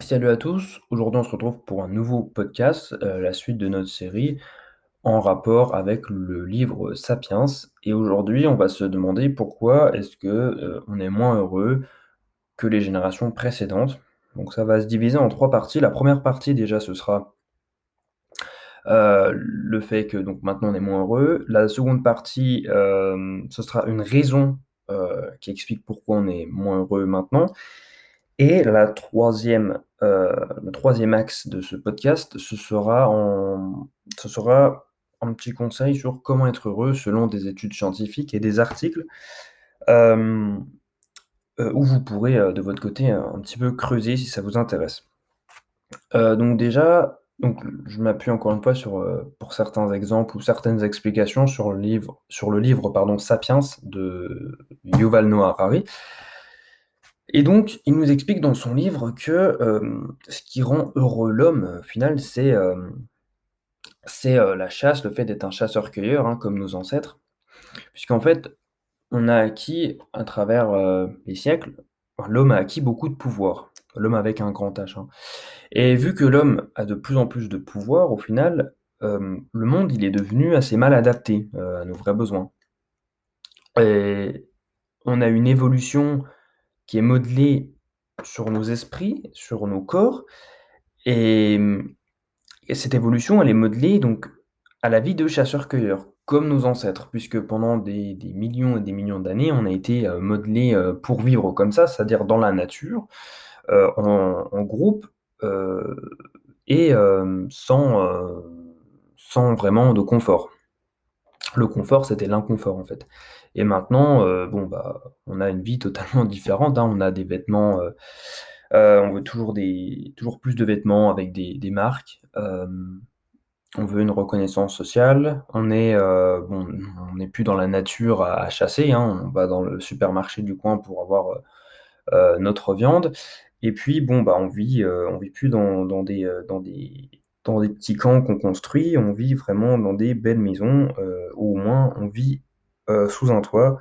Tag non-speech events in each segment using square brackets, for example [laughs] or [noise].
Salut à tous, aujourd'hui on se retrouve pour un nouveau podcast, heu, la suite de notre série en rapport avec le livre Sapiens et aujourd'hui on va se demander pourquoi est-ce que, heu, on est moins heureux que les générations précédentes. Donc ça va se diviser en 3 parties. La première partie déjà ce sera heu, le fait que donc maintenant on est moins heureux. La seconde partie, ce sera une raison, qui explique pourquoi on est moins heureux maintenant et heu, le troisième axe de ce podcast, ce sera un petit conseil sur comment être heureux selon des études scientifiques et des articles, hem, heu, où vous pourrez, de votre côté, un petit peu creuser si ça vous intéresse. Donc déjà, je m'appuie encore une fois sur, pour certains exemples ou certaines explications sur le livre sur le livre, pardon, Sapiens de Yuval Noah Harari. Et donc, il nous explique dans son livre que, hem, ce qui rend heureux l'homme, au final, c'est, heu, la chasse, le fait d'être un chasseur-cueilleur, hein, comme nos ancêtres. Puisqu'en fait, on a acquis à travers, les siècles, l'homme a acquis beaucoup de pouvoir. L'homme avec un grand H, hein. Et vu que l'homme a de plus en plus de pouvoir, au final, le monde, il est devenu assez mal adapté, à nos vrais besoins. Et on a une évolution qui est modelée sur nos esprits, sur nos corps et et cette évolution, elle est modelée donc à la vie de chasseurs-cueilleurs, comme nos ancêtres, puisque pendant des millions et des millions d'années, on a été, heu, modelés, heu, pour vivre comme ça, c'est-à-dire dans la nature, heu, en groupe, et sans vraiment de confort. Le confort, c'était l'inconfort, en fait. Et maintenant, heu, bon, bah, on a une vie totalement [laughs] différente, hein. On a des vêtements, heu heu, on veut toujours des toujours plus de vêtements avec des des marques. On veut une reconnaissance sociale. On est, bon, on n'est plus dans la nature à chasser, hein. On va dans le supermarché du coin pour avoir, notre viande. Et puis, bon, bah, on vit, on vit plus dans des, dans des dans des petits camps qu'on construit. On vit vraiment dans des belles maisons, au moins on vit, heu, sous un toit,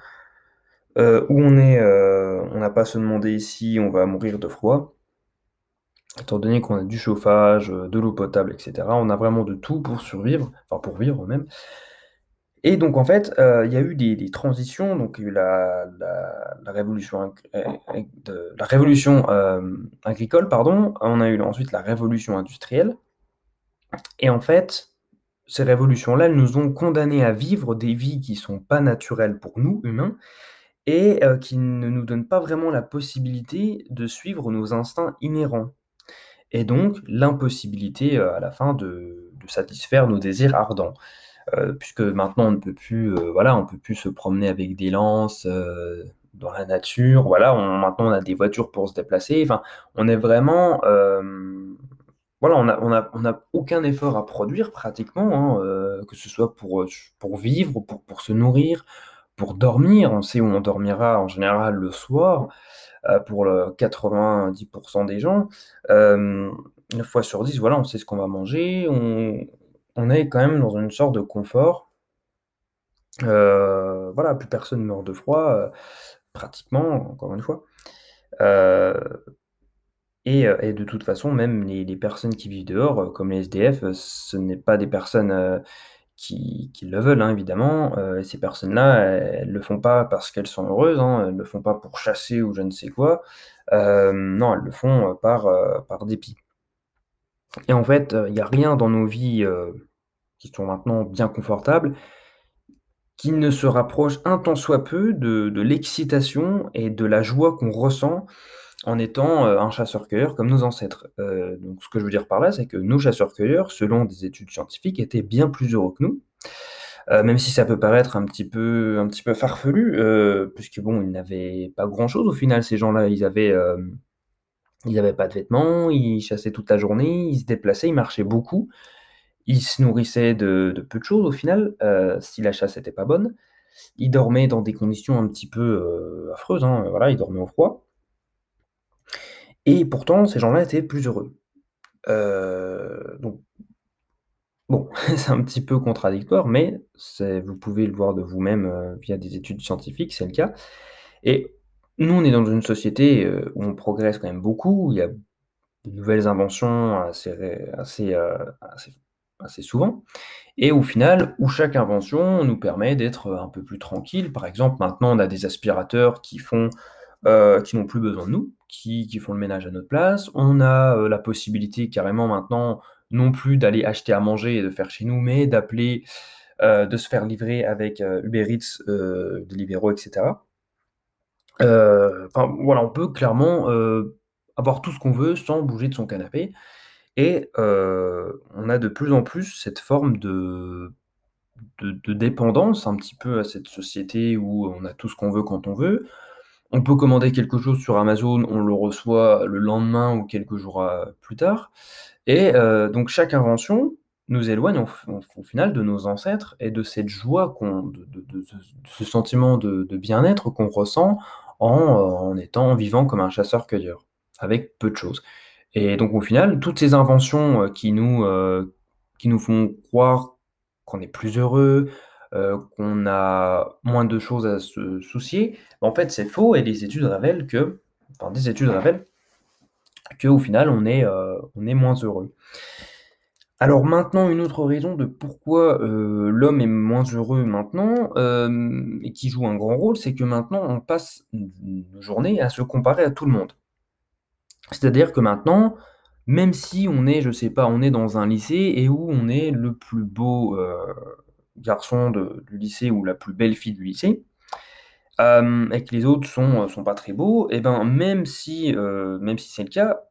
heu, où on est, heu, on n'a pas à se demander si on va mourir de froid. Étant donné qu'on a du chauffage, de l'eau potable et cetera, on a vraiment de tout pour survivre, enfin pour vivre même. Et donc en fait, il y a eu des transitions, donc il y a eu la révolution la révolution, agricole, pardon. On a eu ensuite la révolution industrielle et en fait, ces révolutions-là, elles nous ont condamnés à vivre des vies qui sont pas naturelles pour nous, humains et heu, qui ne nous donnent pas vraiment la possibilité de suivre nos instincts inhérents et donc l'impossibilité, heu, à la fin de satisfaire nos désirs ardents. Heu, puisque maintenant on ne peut plus, voilà, on peut plus se promener avec des lances, dans la nature, voilà, maintenant on a des voitures pour se déplacer, enfin, on est vraiment, voilà, on a on a on a aucun effort à produire pratiquement, hein, heu, que ce soit pour, heu, pour vivre, pour pour se nourrir, pour dormir. On sait où on dormira en général le soir, heu, pour le 90% des gens. 9 fois sur 10, voilà, on sait ce qu'on va manger, on on est quand même dans une sorte de confort. Voilà, plus personne meurt de froid, pratiquement, encore une fois. Heu et de toute façon, même les personnes qui vivent dehors, heu, comme les SDF, heu, ce n'est pas des personnes, qui le veulent, hein, évidemment. Ces personnes-là, elles le font pas parce qu'elles sont heureuses, hein, elles le font pas pour chasser ou je ne sais quoi. Non, elles le font, par, par dépit. Et en fait, il y a rien dans nos vies, qui sont maintenant bien confortables, qui ne se rapproche un tant soit peu de l'excitation et de la joie qu'on ressent en étant, heu, un chasseur-cueilleur comme nos ancêtres. Heu, donc ce que je veux dire par là, c'est que nos chasseurs-cueilleurs, selon des études scientifiques, étaient bien plus heureux que nous. Heu, même si ça peut paraître un petit peu un petit peu farfelu, puisque bon, ils n'avaient pas grand-chose au final ces gens-là. Ils avaient, ils avaient pas de vêtements, ils chassaient toute la journée, ils se déplaçaient, ils marchaient beaucoup. Ils se nourrissaient de peu de choses au final, si la chasse était pas bonne. Ils dormaient dans des conditions un petit peu, affreuses, hein, voilà, ils dormaient au froid et pourtant ces gens-là étaient plus heureux. Heu, donc bon, [laughs] c'est un petit peu contradictoire, mais vous pouvez le voir de vous-même, heu, via des études scientifiques, c'est le cas et nous, on est dans une société, heu, où on progresse quand même beaucoup, où il y a de nouvelles inventions assez assez, assez assez souvent et au final, où chaque invention nous permet d'être, un peu plus tranquille. Par exemple, maintenant, on a des aspirateurs qui font, heu, qui n'ont plus besoin de nous, qui qui font le ménage à notre place. On a, heu, la possibilité carrément maintenant, non plus d'aller acheter à manger et de faire chez nous, mais d'appeler, heu, de se faire livrer avec, Uber Eats, Deliveroo et cetera. Heu, enfin voilà, on peut clairement, avoir tout ce qu'on veut sans bouger de son canapé et on a de plus en plus cette forme de de dépendance un petit peu à cette société où on a tout ce qu'on veut quand on veut. On peut commander quelque chose sur Amazon, on le reçoit le lendemain ou quelques jours, heu, plus tard. Et heu, donc chaque invention nous éloigne au final de nos ancêtres et de cette joie qu'on de ce sentiment de bien-être qu'on ressent en, heu, en étant vivant comme un chasseur-cueilleur, avec peu de choses. Et donc au final, toutes ces inventions, qui nous, qui nous font croire qu'on est plus heureux, heu, qu'on a moins de choses à se soucier, en fait, c'est faux et les études révèlent que enfin des études révèlent qu'au final on est, heu, on est moins heureux. Alors maintenant, une autre raison de pourquoi, heu, l'homme est moins heureux maintenant, et qui joue un grand rôle, c'est que maintenant on passe n nos journées à se comparer à tout le monde. C'est-à-dire que maintenant, même si on est, je sais pas, on est dans un lycée et où on est le plus beau, garçon de du lycée ou la plus belle fille du lycée, hem, et que les autres sont, heu, sont pas très beaux et ben, même si, même si c'est le cas,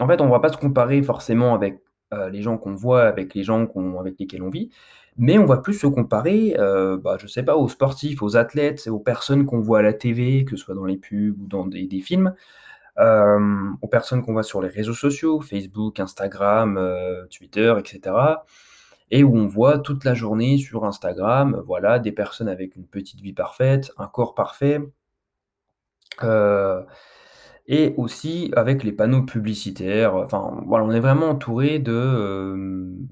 en fait, on va pas se comparer forcément avec, heu, les gens qu'on voit, avec les gens avec lesquels on vit, mais on va plus se comparer, bah, je sais pas, aux sportifs, aux athlètes, aux personnes qu'on voit à la TV, que ce soit dans les pubs ou dans des des films, aux personnes qu'on voit sur les réseaux sociaux, Facebook, Instagram, Twitter et cetera et où on voit toute la journée sur Instagram, voilà, des personnes avec une petite vie parfaite, un corps parfait, heu et aussi avec les panneaux publicitaires, enfin voilà, on est vraiment entouré de, hem,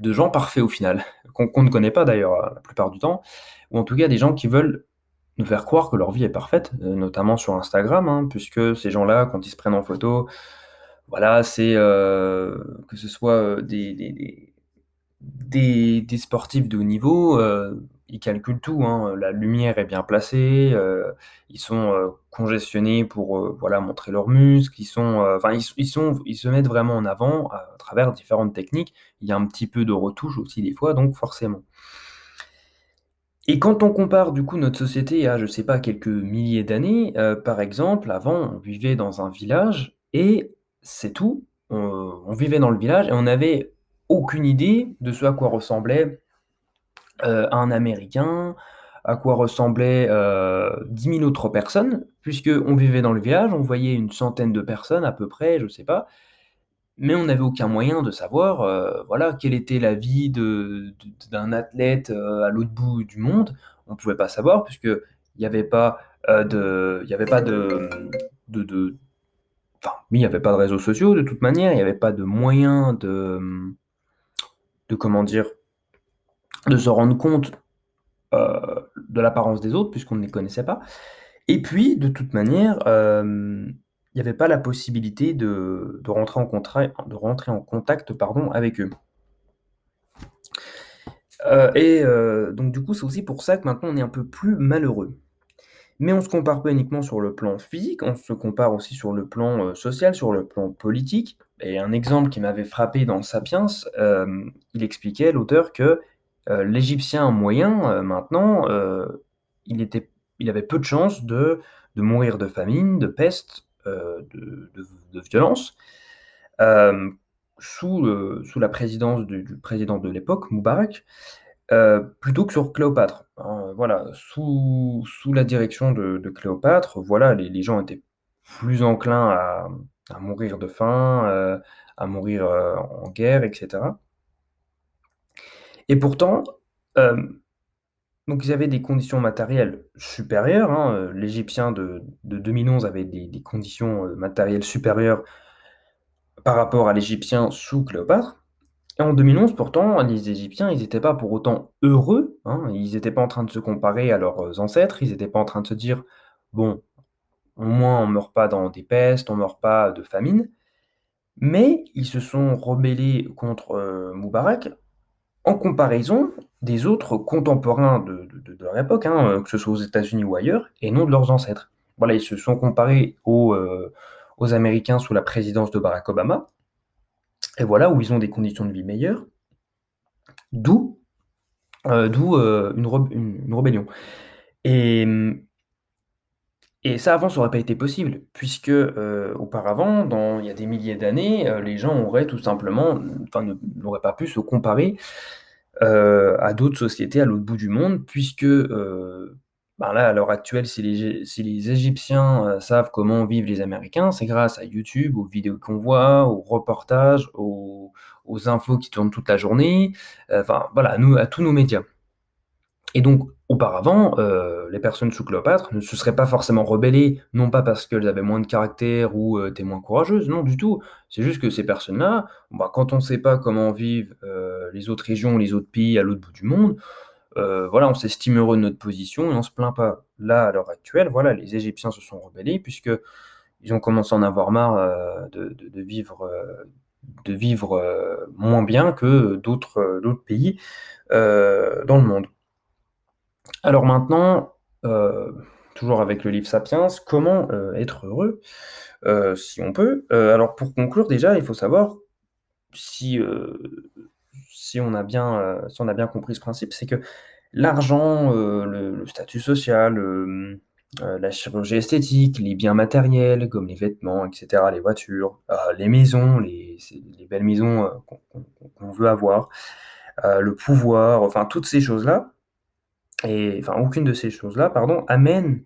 de gens parfaits au final, [laughs] qu'on ne connaît pas d'ailleurs, heu, la plupart du temps. Ou en tout cas des gens qui veulent nous faire croire que leur vie est parfaite, notamment sur Instagram, hein, puisque ces gens-là, quand ils se prennent en photo, voilà, c'est, que ce soit, des des sportifs de haut niveau, heu, ils calculent tout, hein, la lumière est bien placée, heu, ils sont, heu, congestionnés pour, voilà, montrer leurs muscles, ils sont, ils ils se mettent vraiment en avant à travers différentes techniques. Il y a un petit peu de retouche aussi des fois, donc forcément. Et quand on compare du coup notre société à, je sais pas, quelques milliers d'années, par exemple, avant, on vivait dans un village et c'est tout. On vivait dans le village et on n'avait aucune idée de ce à quoi ressemblait, heu, un Américain, à quoi ressemblaient, heu, 10 000 autres personnes, puisqu'on vivait dans le village, on voyait une centaine de personnes à peu près, je sais pas, mais on n'avait aucun moyen de savoir, heu, voilà, quelle était la vie d'un athlète, à l'autre bout du monde. On pouvait pas savoir puisqu'il y avait pas, de il avait pas de, enfin, oui, il y avait pas de réseaux sociaux de toute manière, il y avait pas de moyens de, de comment dire? De se rendre compte, heu, de l'apparence des autres puisqu'on ne les connaissait pas et puis de toute manière, hem, il y avait pas la possibilité de rentrer en contact, avec eux. Heu et donc du coup, c'est aussi pour ça que maintenant on est un peu plus malheureux. Mais on se compare pas uniquement sur le plan physique, on se compare aussi sur le plan, social, sur le plan politique et un exemple qui m'avait frappé dans Sapiens, hem, il expliquait l'auteur que, heu, l'Égyptien moyen, heu, maintenant, il avait peu de chances de mourir de famine, de peste, de violence, sous, la présidence du président de l'époque, Moubarak, plutôt que sur Cléopâtre, hein, voilà, sous la direction de Cléopâtre, voilà, les gens étaient plus enclins à à mourir de faim, heu, à mourir, heu, en guerre et cetera et pourtant, hem, donc ils avaient des conditions matérielles supérieures, hein, l'Égyptien de de 2011 avait des conditions, matérielles supérieures par rapport à l'Égyptien sous Cléopâtre Et en 2011 pourtant, les Égyptiens, ils étaient pas pour autant heureux, hein. Ils étaient pas en train de se comparer à leurs ancêtres, ils étaient pas en train de se dire: «Bon, au moins on meurt pas dans des pestes, on meurt pas de famine». Mais ils se sont rebellés contre, heu, Moubarak en comparaison des autres contemporains de leur époque, hein, que ce soit aux États-Unis ou ailleurs et non de leurs ancêtres. Voilà, ils se sont comparés aux, heu, aux Américains sous la présidence de Barack Obama et voilà où ils ont des conditions de vie meilleures. D'où, heu, une une rébellion et mmh et ça avant ça aurait pas été possible puisque, heu, auparavant, dans il y a des milliers d'années, heu, les gens auraient tout simplement, enfin n'auraient pas pu se comparer, heu, à d'autres sociétés à l'autre bout du monde puisque, ben, là, à l'heure actuelle, si les si les Égyptiens, savent comment vivent les Américains, c'est grâce à YouTube, aux vidéos qu'on voit, aux reportages, aux infos qui tournent toute la journée, enfin voilà, à à tous nos médias. Et donc auparavant, heu, les personnes sous Cléopâtre ne se seraient pas forcément rebellées, non pas parce qu'elles avaient moins de caractère ou, heu, étaient moins courageuses, non du tout. C'est juste que ces personnes-là, bah, quand on sait pas comment vivent, heu, les autres régions, les autres pays à l'autre bout du monde, voilà, on s'estime heureux de notre position et on se plaint pas. Là, à l'heure actuelle, voilà, les Égyptiens se sont rebellés puisqu'ils ont commencé à en avoir marre, de vivre, moins bien que d'autres, pays, dans le monde. Alors maintenant, heu, toujours avec le livre Sapiens, comment, heu, être heureux, heu, si on peut? Alors pour conclure déjà, il faut savoir si, on a bien, si a bien compris ce principe, c'est que l'argent, le statut social, la chirurgie esthétique, les biens matériels comme les vêtements et cetera, les voitures, les maisons, les belles maisons, qu'on veut avoir, le pouvoir, enfin toutes ces choses-là et enfin aucune de ces choses-là, pardon, amène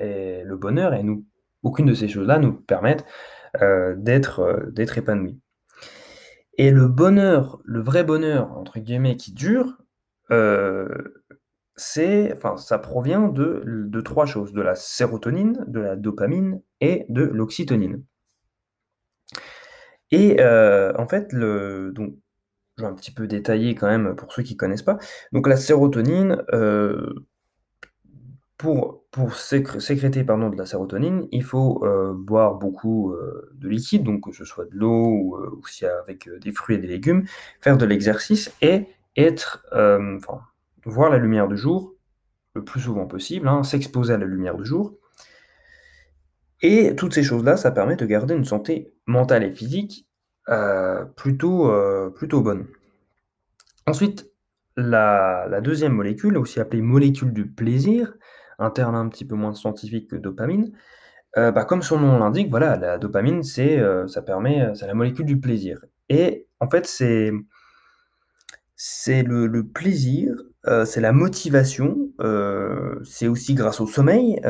et le bonheur et nous aucune de ces choses-là nous permettent, heu, d'être, heu, d'être épanouis. Et le bonheur, le vrai «bonheur» entre guillemets qui dure, heu, c'est enfin ça provient de de 3 choses, de la sérotonine, de la dopamine et de l'oxytocine et en fait le donc un petit peu détailler quand même pour ceux qui connaissent pas. Donc la sérotonine, heu pour pour sécr sécréter pardon de la sérotonine, il faut, heu, boire beaucoup, heu, de liquide, donc que ce soit de l'eau ou, heu, ou si avec, des fruits et des légumes, faire de l'exercice et être, voir la lumière du jour le plus souvent possible, hein, s'exposer à la lumière du jour et toutes ces choses-là, ça permet de garder une santé mentale et physique, heu, plutôt, heu, plutôt bonne. Ensuite, la 2e molécule, aussi appelée molécule du plaisir, un terme un petit peu moins scientifique que dopamine, heu, bah, comme son nom l'indique, voilà, la dopamine, c'est, ça permet, c'est la molécule du plaisir et en fait, c'est le plaisir, c'est la motivation, c'est aussi grâce au sommeil,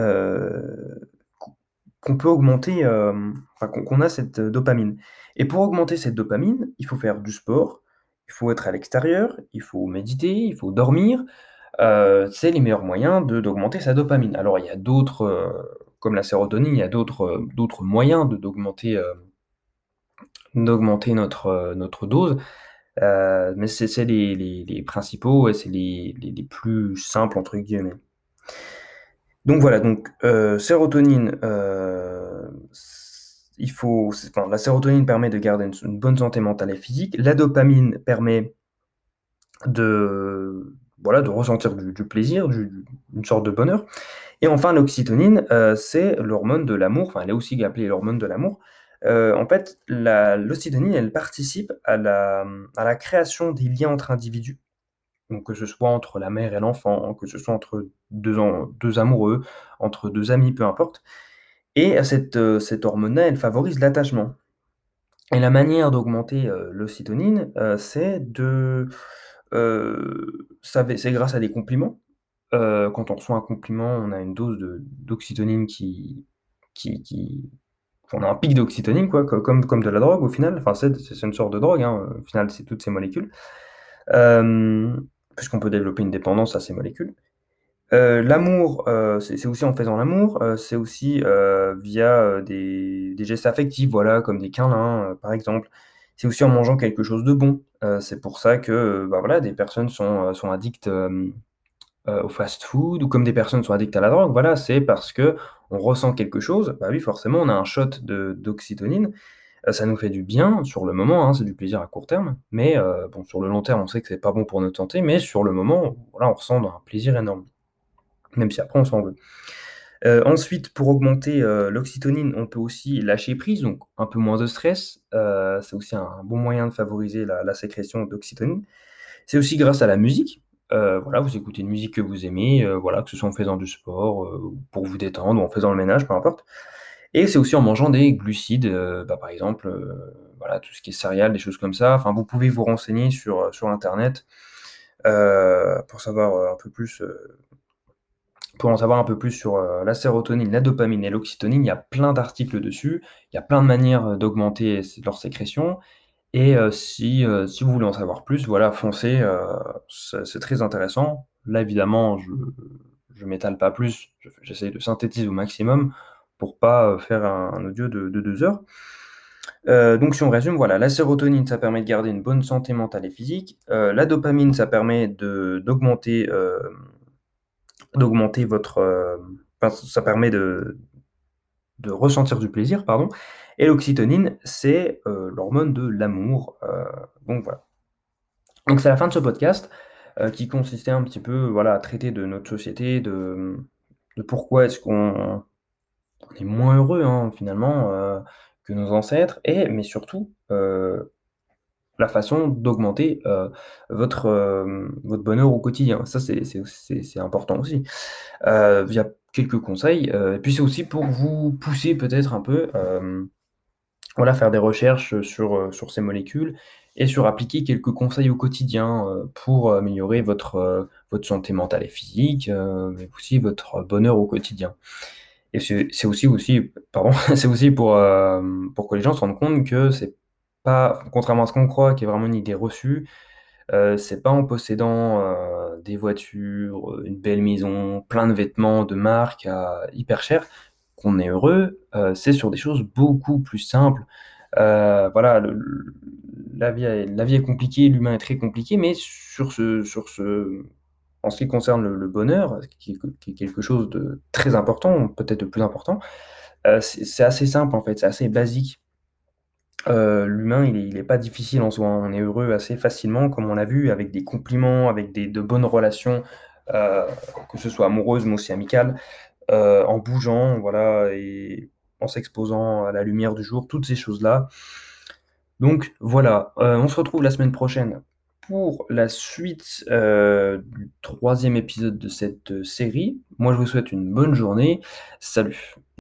qu'on peut augmenter, hem, enfin qu'on a cette dopamine et pour augmenter cette dopamine, il faut faire du sport, il faut être à l'extérieur, il faut méditer, il faut dormir, heu, c'est les meilleurs moyens d'augmenter sa dopamine. Alors il y a d'autres, comme la sérotonine, il y a d'autres, moyens d'augmenter, d'augmenter notre, notre dose, mais c'est les les principaux et c'est les les «plus simples» entre guillemets. Donc voilà, donc heu, sérotonine, heu, s il faut la sérotonine permet de garder une bonne santé mentale et physique. La dopamine permet de voilà, de ressentir du plaisir, du une sorte de bonheur et enfin l'oxytocine, heu, c'est l'hormone de l'amour, enfin elle est aussi appelée l'hormone de l'amour. En fait, la l'oxytocine, elle participe à la création des liens entre individus, que ce soit entre la mère et l'enfant, que ce soit entre 2 en 2 amoureux, entre 2 amis, peu importe. Et cette, heu, cette hormone-là, elle favorise l'attachement. Et la manière d'augmenter, heu, l'oxytocine, heu, c'est de, c'est grâce à des compliments, quand on reçoit un compliment, on a une dose de d'oxytocine qui on a un pic co comme de la drogue au final, enfin c'est une sorte de drogue, hein, au final, c'est toutes ces molécules, hem, puisqu'on peut développer une dépendance à ces molécules. Heu, l'amour, heu, c'est aussi en faisant l'amour, heu, c'est aussi, via, des gestes affectifs, voilà, comme des câlins, par exemple. C'est aussi en mangeant quelque chose de bon, c'est pour ça que, bah, voilà, des personnes sont, sont addictes, au fast-food ou comme des personnes sont addictes à la drogue, voilà, c'est parce qu'on ressent quelque chose, bah, oui, forcément, on a un shot de Heu, ça nous fait du bien sur le moment, hein, c'est du plaisir à court terme, mais heu, bon, sur le long terme, on sait que c'est pas bon pour notre santé, mais sur le moment, voilà, on ressent un plaisir énorme, même si après on s'en veut. Heu, ensuite, pour augmenter, l'oxytonine, on peut aussi lâcher prise, donc un peu moins de stress. C'est aussi un bon moyen de favoriser la sécrétion d'oxytonine. C'est aussi grâce à la musique. Voilà, vous écoutez une musique que vous aimez, voilà, que ce soit en faisant du sport, pour vous détendre ou en faisant le ménage, peu importe. Et c'est aussi en mangeant des glucides, heu, bah, par exemple, voilà, tout ce qui est céréales, des choses comme ça. Enfin, vous pouvez vous renseigner sur, heu, sur internet, pour savoir, un peu plus, pour en savoir un peu plus sur, la sérotonine, la dopamine et l'oxytocine. Il y a plein d'articles dessus. Il y a plein de manières, d'augmenter leur sécrétion et si, si vous voulez en savoir plus, voilà, foncez, c'est très intéressant. Là, évidemment, je je m'étale pas plus, je j'essaye de synthétiser au maximum pour pas, heu, faire un audio de de 2 heures. Heu, donc si on résume, voilà, la sérotonine, ça permet de garder une bonne santé mentale et physique. Heu, la dopamine, ça permet d'augmenter, votre, ça permet de ressentir du plaisir, pardon et l'oxytocine, c'est, l'hormone de l'amour, donc voilà. Donc c'est la fin de ce podcast, qui consistait un petit peu, à traiter de notre société, de pourquoi est-ce qu'on on est moins heureux, hein, finalement, heu, que nos ancêtres et mais surtout, heu, la façon d'augmenter, heu, votre, votre bonheur au quotidien. Ça, c'est important aussi, heu, via quelques conseils, et puis c'est aussi pour vous pousser peut-être un peu, voilà, faire des recherches, sur, sur ces molécules et sur appliquer quelques conseils au quotidien, pour améliorer votre, votre santé mentale et physique, mais aussi votre bonheur au quotidien et c'est aussi aussi pardon, [laughs] c'est aussi pour, hem, pour que les gens se rendent compte que c'est pas contrairement à ce qu'on croit, qui est vraiment une idée reçue, heu, c'est pas en possédant, heu, des voitures, une belle maison, plein de vêtements de marque hyper cher qu'on est heureux, heu, c'est sur des choses beaucoup plus simples. Voilà, la vie la vie est compliquée, l'humain est très compliqué, mais sur ce sur ce en ce qui concerne le bonheur, qui est quelque chose de très important, peut-être le plus important, heu, c'est assez simple, en fait, c'est assez basique. Heu, l'humain, il est il est pas difficile en soi. On est heureux assez facilement, comme on l'a vu, avec des compliments, avec des de bonnes relations, heu, que ce soit amoureuses, mais aussi amicales, heu, en bougeant, voilà et en s'exposant à la lumière du jour, toutes ces choses-là. Donc voilà, on se retrouve la semaine prochaine pour la suite, heu, du 3e épisode de cette série. Moi, je vous souhaite une bonne journée. Salut.